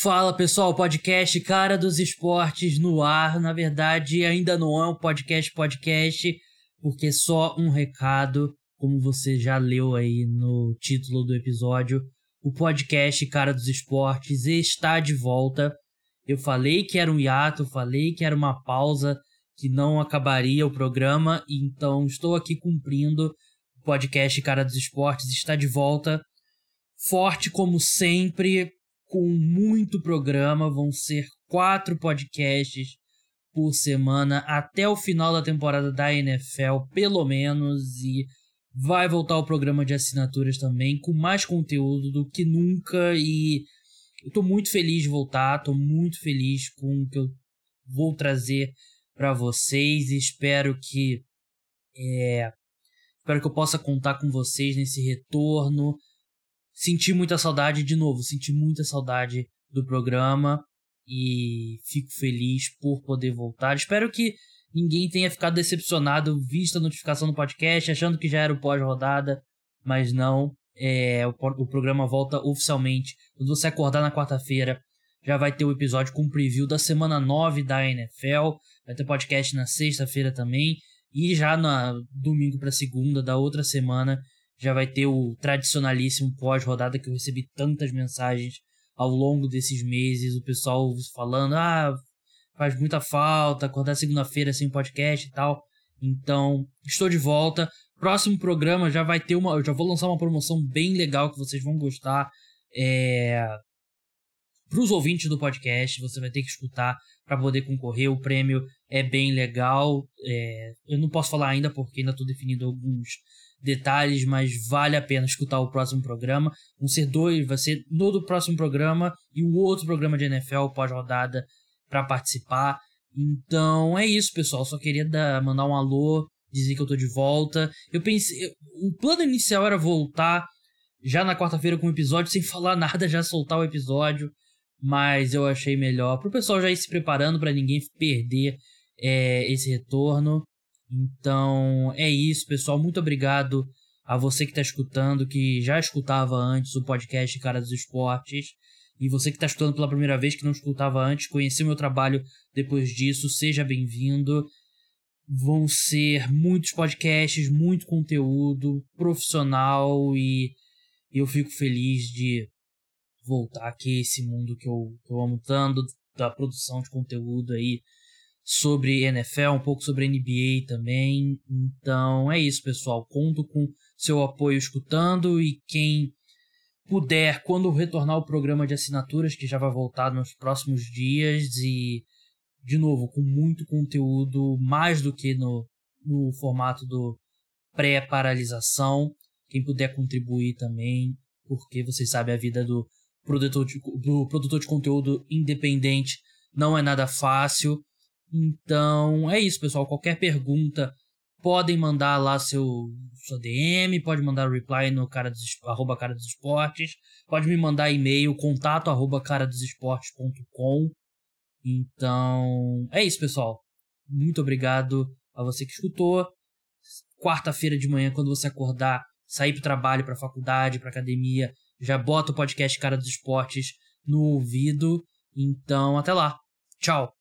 Fala pessoal, podcast Cara dos Esportes no ar. Na verdade, ainda não é um podcast podcast, porque só um recado, como você já leu aí no título do episódio. O podcast Cara dos Esportes está de volta. Eu falei que era um hiato, falei que era uma pausa, que não acabaria o programa, então estou aqui cumprindo. O podcast Cara dos Esportes está de volta. Forte como sempre, com muito programa, vão ser quatro podcasts por semana até o final da temporada da NFL, pelo menos, e vai voltar o programa de assinaturas também, com mais conteúdo do que nunca, e eu tô muito feliz de voltar, tô muito feliz com o que eu vou trazer para vocês, espero que é, espero que eu possa contar com vocês nesse retorno, Senti muita saudade de novo, senti muita saudade do programa e fico feliz por poder voltar. Espero que ninguém tenha ficado decepcionado, visto a notificação no podcast, achando que já era o pós-rodada, mas não. É, o, o programa volta oficialmente. Quando você acordar na quarta-feira, já vai ter o episódio com preview da semana 9 da NFL. Vai ter podcast na sexta-feira também. E já no domingo para segunda da outra semana já vai ter o tradicionalíssimo pós-rodada que eu recebi tantas mensagens ao longo desses meses, o pessoal falando, ah, faz muita falta acordar segunda-feira sem podcast e tal. Então, estou de volta. Próximo programa já vai ter uma. Eu já vou lançar uma promoção bem legal que vocês vão gostar. É, para os ouvintes do podcast, você vai ter que escutar para poder concorrer. O prêmio é bem legal. É, eu não posso falar ainda porque ainda estou definindo alguns detalhes, mas vale a pena escutar o próximo programa. Vão ser dois, vai ser no do próximo programa e o outro programa de NFL pós-rodada para participar. Então é isso, pessoal. Só queria dar, mandar um alô, dizer que eu tô de volta. Eu pensei, o plano inicial era voltar já na quarta-feira com o episódio sem falar nada, já soltar o episódio, mas eu achei melhor pro pessoal já ir se preparando para ninguém perder é, esse retorno. Então é isso, pessoal. Muito obrigado a você que está escutando, que já escutava antes o podcast Cara dos Esportes. E você que está escutando pela primeira vez, que não escutava antes, conheceu meu trabalho depois disso, seja bem-vindo. Vão ser muitos podcasts, muito conteúdo profissional e eu fico feliz de voltar aqui esse mundo que eu, que eu amo tanto, da produção de conteúdo aí sobre NFL, um pouco sobre NBA também. Então é isso, pessoal. Conto com seu apoio escutando e quem puder, quando retornar o programa de assinaturas, que já vai voltar nos próximos dias e de novo com muito conteúdo, mais do que no, no formato do pré-paralisação. Quem puder contribuir também, porque vocês sabem a vida do produtor de, do produtor de conteúdo independente não é nada fácil. Então é isso, pessoal. Qualquer pergunta podem mandar lá seu sua DM, pode mandar reply no cara dos, arroba cara dos esportes, pode me mandar e-mail contato arroba cara dos esportes.com. Então é isso, pessoal. Muito obrigado a você que escutou. Quarta-feira de manhã, quando você acordar, sair para o trabalho, para a faculdade, para academia, já bota o podcast Cara dos Esportes no ouvido. Então, até lá. Tchau.